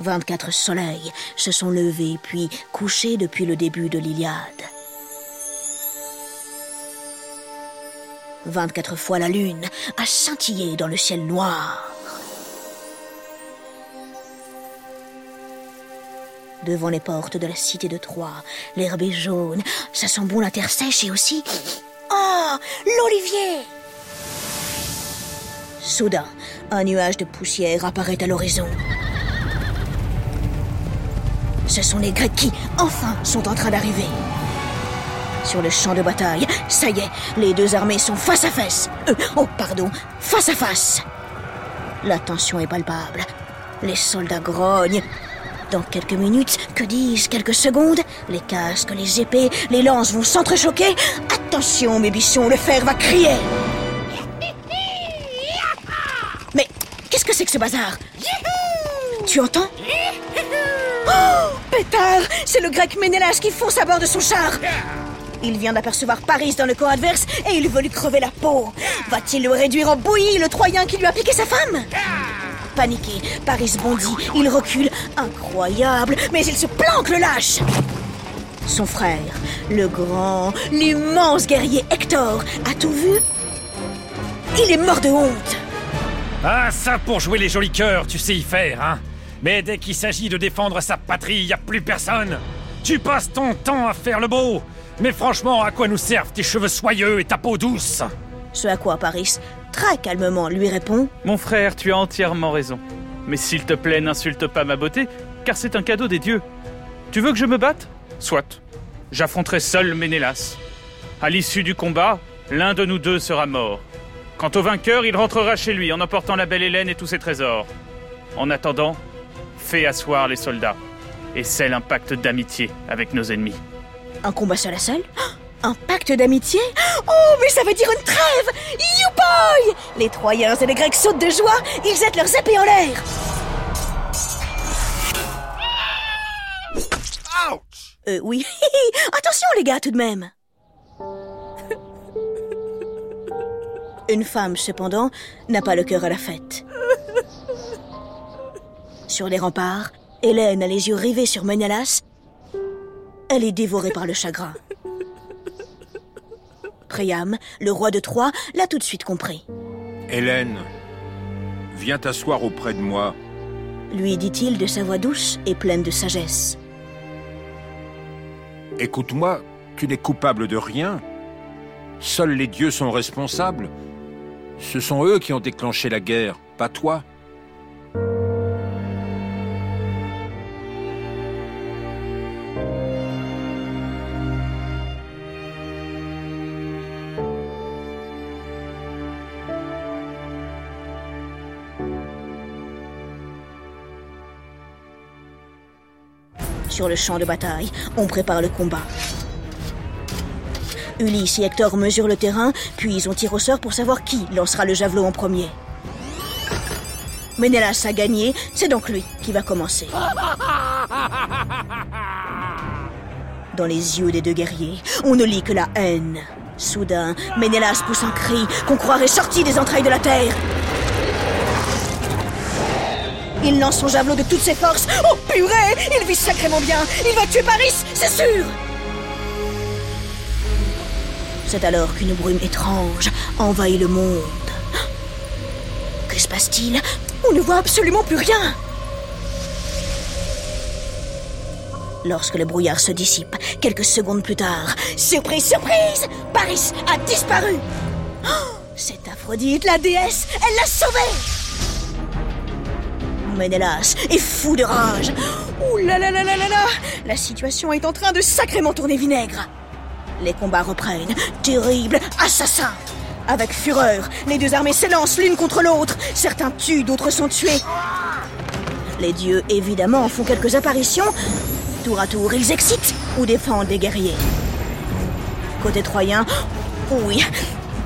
24 soleils se sont levés puis couchés depuis le début de l'Iliade. 24 fois la lune a scintillé dans le ciel noir. Devant les portes de la cité de Troie, l'herbe est jaune, ça sent bon la terre sèche et aussi... Oh L'olivier Soudain, un nuage de poussière apparaît à l'horizon. Ce sont les Grecs qui, enfin, sont en train d'arriver. Sur le champ de bataille, ça y est, les deux armées sont face à face. Euh, oh, pardon, face à face. La tension est palpable. Les soldats grognent. Dans quelques minutes, que disent quelques secondes, les casques, les épées, les lances vont s'entrechoquer. Attention, mes bichons, le fer va crier. Mais qu'est-ce que c'est que ce bazar? Tu entends? Oh Pétard C'est le grec Ménélas qui fonce à bord de son char. Il vient d'apercevoir Paris dans le camp adverse et il veut lui crever la peau. Va-t-il le réduire en bouillie, le Troyen qui lui a piqué sa femme? Paniqué, Paris bondit, il recule. Incroyable, mais il se planque le lâche. Son frère, le grand, l'immense guerrier Hector, a tout vu? Il est mort de honte. Ah, ça pour jouer les jolis cœurs, tu sais y faire, hein mais dès qu'il s'agit de défendre sa patrie, y a plus personne. Tu passes ton temps à faire le beau. Mais franchement, à quoi nous servent tes cheveux soyeux et ta peau douce? Ce à quoi Paris, très calmement, lui répond Mon frère, tu as entièrement raison. Mais s'il te plaît, n'insulte pas ma beauté, car c'est un cadeau des dieux. Tu veux que je me batte? Soit. J'affronterai seul Ménélas. À l'issue du combat, l'un de nous deux sera mort. Quant au vainqueur, il rentrera chez lui en emportant la belle Hélène et tous ses trésors. En attendant, Fais asseoir les soldats et scelle un pacte d'amitié avec nos ennemis. Un combat seul à seul Un pacte d'amitié Oh, mais ça veut dire une trêve You Les Troyens et les Grecs sautent de joie, ils jettent leurs épées en l'air Ouch Euh, oui. Attention les gars, tout de même Une femme, cependant, n'a pas le cœur à la fête. Sur les remparts, Hélène a les yeux rivés sur Ménélas. Elle est dévorée par le chagrin. Priam, le roi de Troie, l'a tout de suite compris. Hélène, viens t'asseoir auprès de moi. Lui dit-il de sa voix douce et pleine de sagesse. Écoute-moi, tu n'es coupable de rien. Seuls les dieux sont responsables. Ce sont eux qui ont déclenché la guerre, pas toi. Sur le champ de bataille, on prépare le combat. Ulysse et Hector mesurent le terrain, puis ils ont tiré au sort pour savoir qui lancera le javelot en premier. Ménélas a gagné, c'est donc lui qui va commencer. Dans les yeux des deux guerriers, on ne lit que la haine. Soudain, Ménélas pousse un cri qu'on croirait sorti des entrailles de la terre. Il lance son javelot de toutes ses forces. Oh purée! Il vit sacrément bien. Il va tuer Paris, c'est sûr! C'est alors qu'une brume étrange envahit le monde. Que se passe-t-il? On ne voit absolument plus rien. Lorsque le brouillard se dissipe, quelques secondes plus tard, surprise, surprise! Paris a disparu. Oh, C'est Aphrodite, la déesse. Elle l'a sauvée Ménélas est fou de rage. Ouh là là là là là là La situation est en train de sacrément tourner vinaigre. Les combats reprennent. Terrible assassin Avec fureur, les deux armées s'élancent l'une contre l'autre. Certains tuent, d'autres sont tués. Les dieux, évidemment, font quelques apparitions. Tour à tour, ils excitent ou défendent des guerriers. Côté troyen, oui,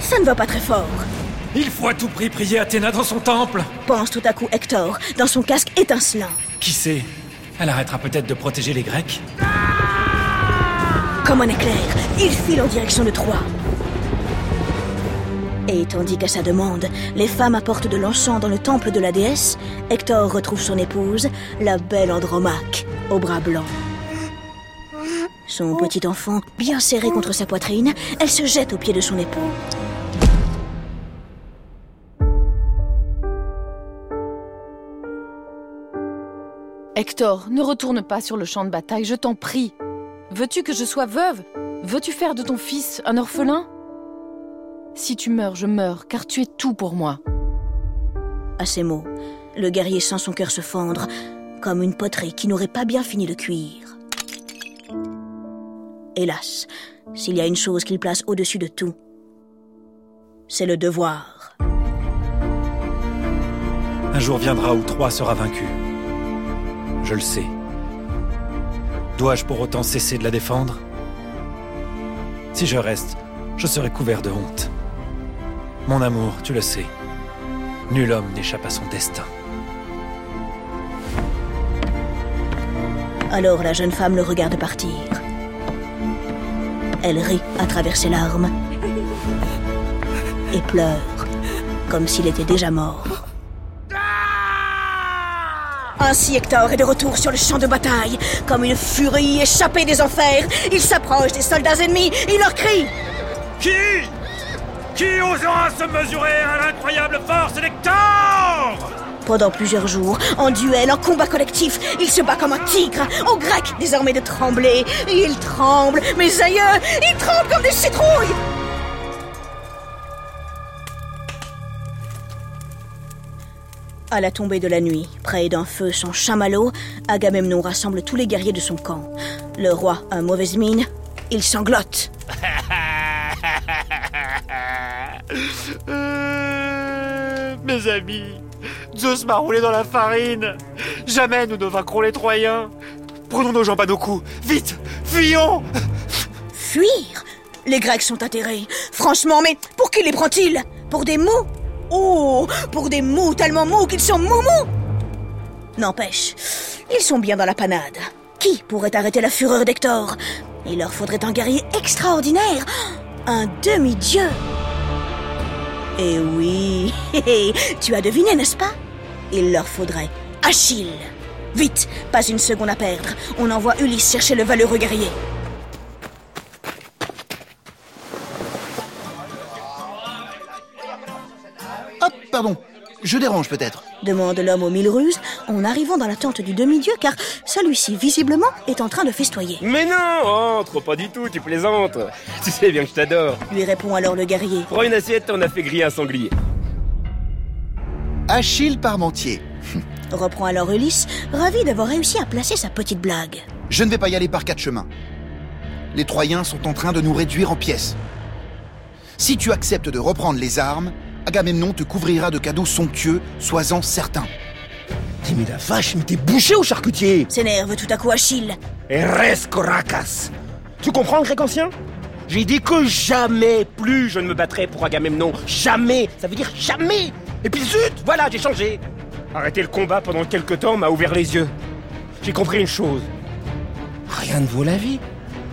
ça ne va pas très fort. Il faut à tout prix prier Athéna dans son temple Pense tout à coup Hector, dans son casque étincelant. Qui sait Elle arrêtera peut-être de protéger les Grecs Comme un éclair, il file en direction de Troie. Et tandis qu'à sa demande, les femmes apportent de l'encens dans le temple de la déesse, Hector retrouve son épouse, la belle Andromaque, au bras blanc. Son petit enfant, bien serré contre sa poitrine, elle se jette aux pieds de son époux. Hector, ne retourne pas sur le champ de bataille, je t'en prie. Veux-tu que je sois veuve? Veux-tu faire de ton fils un orphelin? Si tu meurs, je meurs, car tu es tout pour moi. À ces mots, le guerrier sent son cœur se fendre, comme une poterie qui n'aurait pas bien fini de cuire. Hélas, s'il y a une chose qu'il place au-dessus de tout, c'est le devoir. Un jour viendra où Troie sera vaincu. Je le sais. Dois-je pour autant cesser de la défendre? Si je reste, je serai couvert de honte. Mon amour, tu le sais, nul homme n'échappe à son destin. Alors la jeune femme le regarde partir. Elle rit à travers ses larmes et pleure comme s'il était déjà mort. Ainsi Hector est de retour sur le champ de bataille. Comme une furie échappée des enfers, il s'approche des soldats ennemis, il leur crie. Qui? Qui osera se mesurer à l'incroyable force d'Hector Pendant plusieurs jours, en duel, en combat collectif, il se bat comme un tigre, aux Grecs désormais de trembler. Il tremble, mes aïeux, il tremble comme des citrouilles À la tombée de la nuit, près d'un feu sans chamallow, Agamemnon rassemble tous les guerriers de son camp. Le roi a mauvaise mine, il sanglote. Euh, mes amis, Zeus m'a roulé dans la farine. Jamais nous ne vaincrons les Troyens. Prenons nos jambes à nos coups. Vite, fuyons Fuir? Les Grecs sont atterrés. Franchement, mais pour qui les prend-il? Pour des mous Oh Pour des mous tellement mous qu'ils sont mous-mous N'empêche, ils sont bien dans la panade. Qui pourrait arrêter la fureur d'Hector? Il leur faudrait un guerrier extraordinaire, un demi-dieu. Et oui, tu as deviné, n'est-ce pas? Il leur faudrait Achille. Vite, pas une seconde à perdre. On envoie Ulysse chercher le valeureux guerrier. Pardon. Je dérange peut-être. demande l'homme aux mille ruses en arrivant dans la tente du demi-dieu car celui-ci visiblement est en train de festoyer. Mais non Entre, pas du tout, tu plaisantes Tu sais bien que je t'adore Lui répond alors le guerrier. Prends une assiette, on a fait griller un sanglier. Achille Parmentier. Reprend alors Ulysse, ravi d'avoir réussi à placer sa petite blague. Je ne vais pas y aller par quatre chemins. Les Troyens sont en train de nous réduire en pièces. Si tu acceptes de reprendre les armes, Agamemnon te couvrira de cadeaux somptueux, sois-en certain. Mais la vache, mais t'es bouché au charcutier S'énerve tout à coup Achille. Eres Koracas Tu comprends grec ancien? J'ai dit que jamais plus je ne me battrai pour Agamemnon. Jamais Ça veut dire jamais Et puis zut Voilà, j'ai changé Arrêter le combat pendant quelques temps m'a ouvert les yeux. J'ai compris une chose. Rien ne vaut la vie.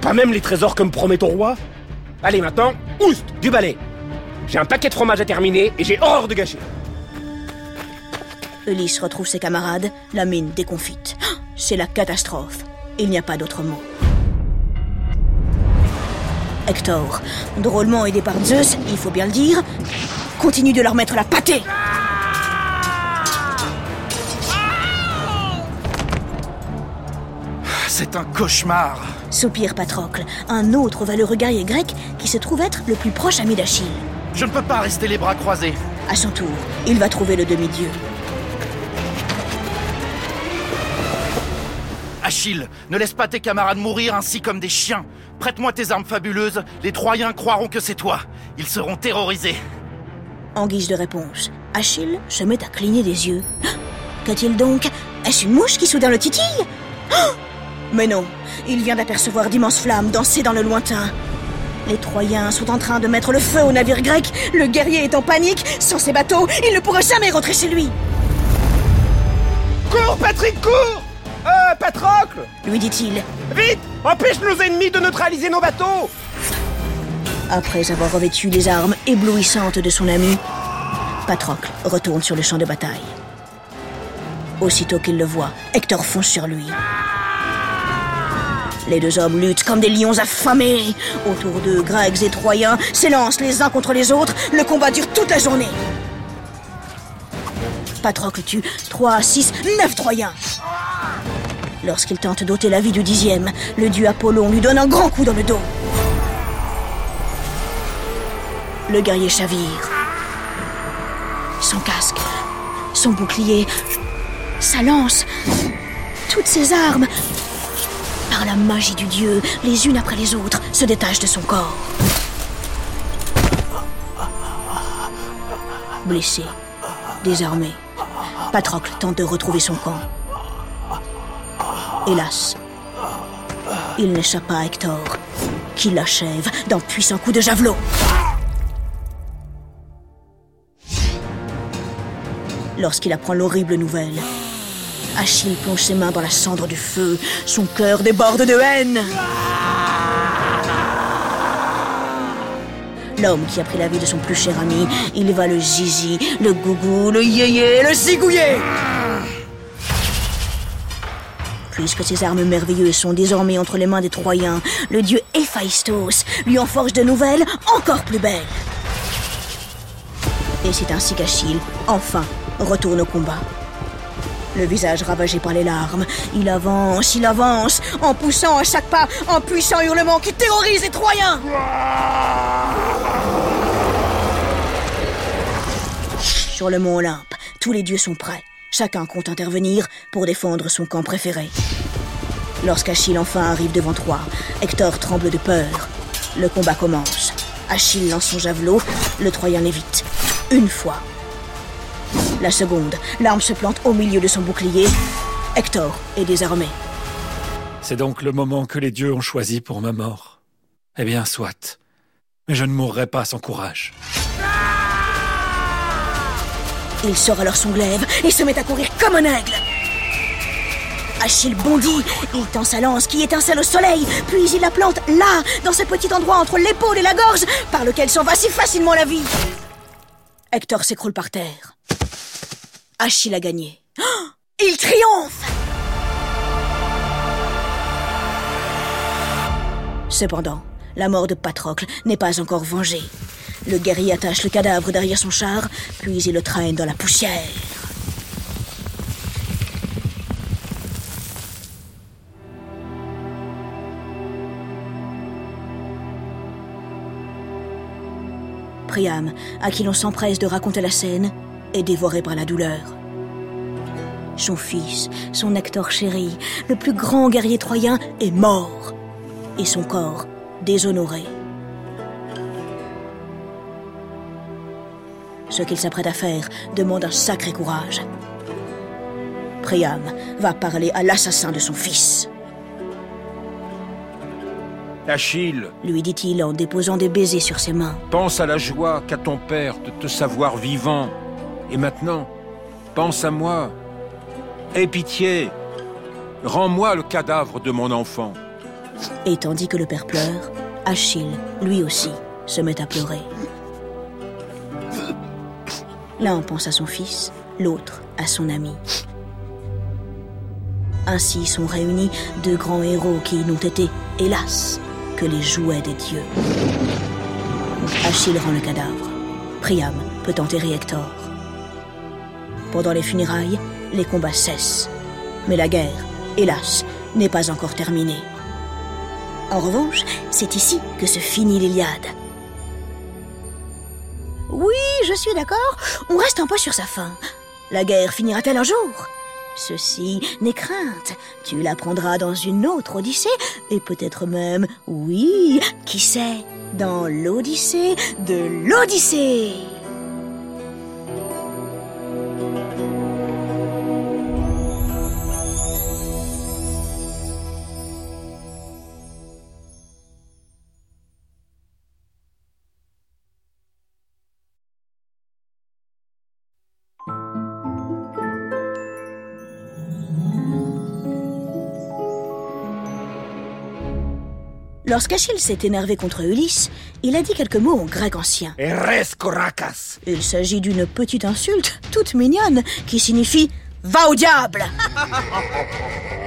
Pas même les trésors que me promet ton roi. Allez maintenant, oust Du balai J'ai un paquet de fromage à terminer et j'ai horreur de gâcher. Ulysse retrouve ses camarades, la mine déconfite. C'est la catastrophe. Il n'y a pas d'autre mot. Hector, drôlement aidé par Zeus, il faut bien le dire, continue de leur mettre la pâtée. C'est un cauchemar. Soupire Patrocle, un autre valeureux guerrier grec qui se trouve être le plus proche ami d'Achille. Je ne peux pas rester les bras croisés. À son tour, il va trouver le demi-dieu. Achille, ne laisse pas tes camarades mourir ainsi comme des chiens. Prête-moi tes armes fabuleuses, les Troyens croiront que c'est toi. Ils seront terrorisés. En guise de réponse, Achille se met à cligner des yeux. Ah Qu'a-t-il donc? Est-ce une mouche qui soudain le titille? Ah Mais non, il vient d'apercevoir d'immenses flammes danser dans le lointain. Les Troyens sont en train de mettre le feu au navire grec. Le guerrier est en panique. Sans ses bateaux, il ne pourra jamais rentrer chez lui. Cours, Patrick, cours Euh, Patrocle Lui dit-il. Vite Empêche nos ennemis de neutraliser nos bateaux Après avoir revêtu les armes éblouissantes de son ami, Patrocle retourne sur le champ de bataille. Aussitôt qu'il le voit, Hector fonce sur lui. Les deux hommes luttent comme des lions affamés. Autour d'eux, Grecs et Troyens s'élancent les uns contre les autres. Le combat dure toute la journée. Patrocle tue 3, 6, 9 Troyens. Lorsqu'il tente d'ôter la vie du dixième, le dieu Apollon lui donne un grand coup dans le dos. Le guerrier chavire. Son casque, son bouclier, sa lance, toutes ses armes, par la magie du dieu, les unes après les autres, se détachent de son corps. Blessé, désarmé, Patrocle tente de retrouver son camp. Hélas, il n'échappe pas à Hector, qui l'achève d'un puissant coup de javelot. Lorsqu'il apprend l'horrible nouvelle, Achille plonge ses mains dans la cendre du feu, son cœur déborde de haine. L'homme qui a pris la vie de son plus cher ami, il va le zizi, le gougou, le yéyé, le zigouiller. Puisque ces armes merveilleuses sont désormais entre les mains des Troyens, le dieu Héphaïstos lui en forge de nouvelles encore plus belles. Et c'est ainsi qu'Achille, enfin, retourne au combat. Le visage ravagé par les larmes, il avance, il avance, en poussant à chaque pas un puissant hurlement qui terrorise les Troyens. Sur le mont Olympe, tous les dieux sont prêts. Chacun compte intervenir pour défendre son camp préféré. Lorsqu'Achille enfin arrive devant Troie, Hector tremble de peur. Le combat commence. Achille lance son javelot, le Troyen l'évite. Une fois. La seconde, l'arme se plante au milieu de son bouclier. Hector est désarmé. C'est donc le moment que les dieux ont choisi pour ma mort. Eh bien, soit. Mais je ne mourrai pas sans courage. Il sort alors son glaive et se met à courir comme un aigle. Achille bondit, il tend sa lance qui étincelle au soleil, puis il la plante là, dans ce petit endroit entre l'épaule et la gorge, par lequel s'en va si facilement la vie. Hector s'écroule par terre. Achille a gagné. Il triomphe Cependant, la mort de Patrocle n'est pas encore vengée. Le guerrier attache le cadavre derrière son char, puis il le traîne dans la poussière. Priam, à qui l'on s'empresse de raconter la scène, est dévoré par la douleur. Son fils, son Hector chéri, le plus grand guerrier troyen, est mort, et son corps déshonoré. Ce qu'il s'apprête à faire demande un sacré courage. Priam va parler à l'assassin de son fils. Achille, lui dit-il en déposant des baisers sur ses mains. pense à la joie qu'a ton père de te savoir vivant. Et maintenant, pense à moi. Aie pitié. Rends-moi le cadavre de mon enfant. Et tandis que le père pleure, Achille, lui aussi, se met à pleurer. L'un pense à son fils, l'autre à son ami. Ainsi sont réunis deux grands héros qui n'ont été, hélas, que les jouets des dieux. Achille rend le cadavre. Priam peut enterrer Hector. Pendant les funérailles, les combats cessent. Mais la guerre, hélas, n'est pas encore terminée. En revanche, c'est ici que se finit l'Iliade. Oui, je suis d'accord, on reste un peu sur sa fin. La guerre finira-t-elle un jour? Ceci n'est crainte, tu l'apprendras dans une autre Odyssée, et peut-être même, oui, qui sait, dans l'Odyssée de l'Odyssée. Lorsqu'Achille s'est énervé contre Ulysse, il a dit quelques mots en grec ancien. Eres korrakas. Il s'agit d'une petite insulte, toute mignonne, qui signifie Va au diable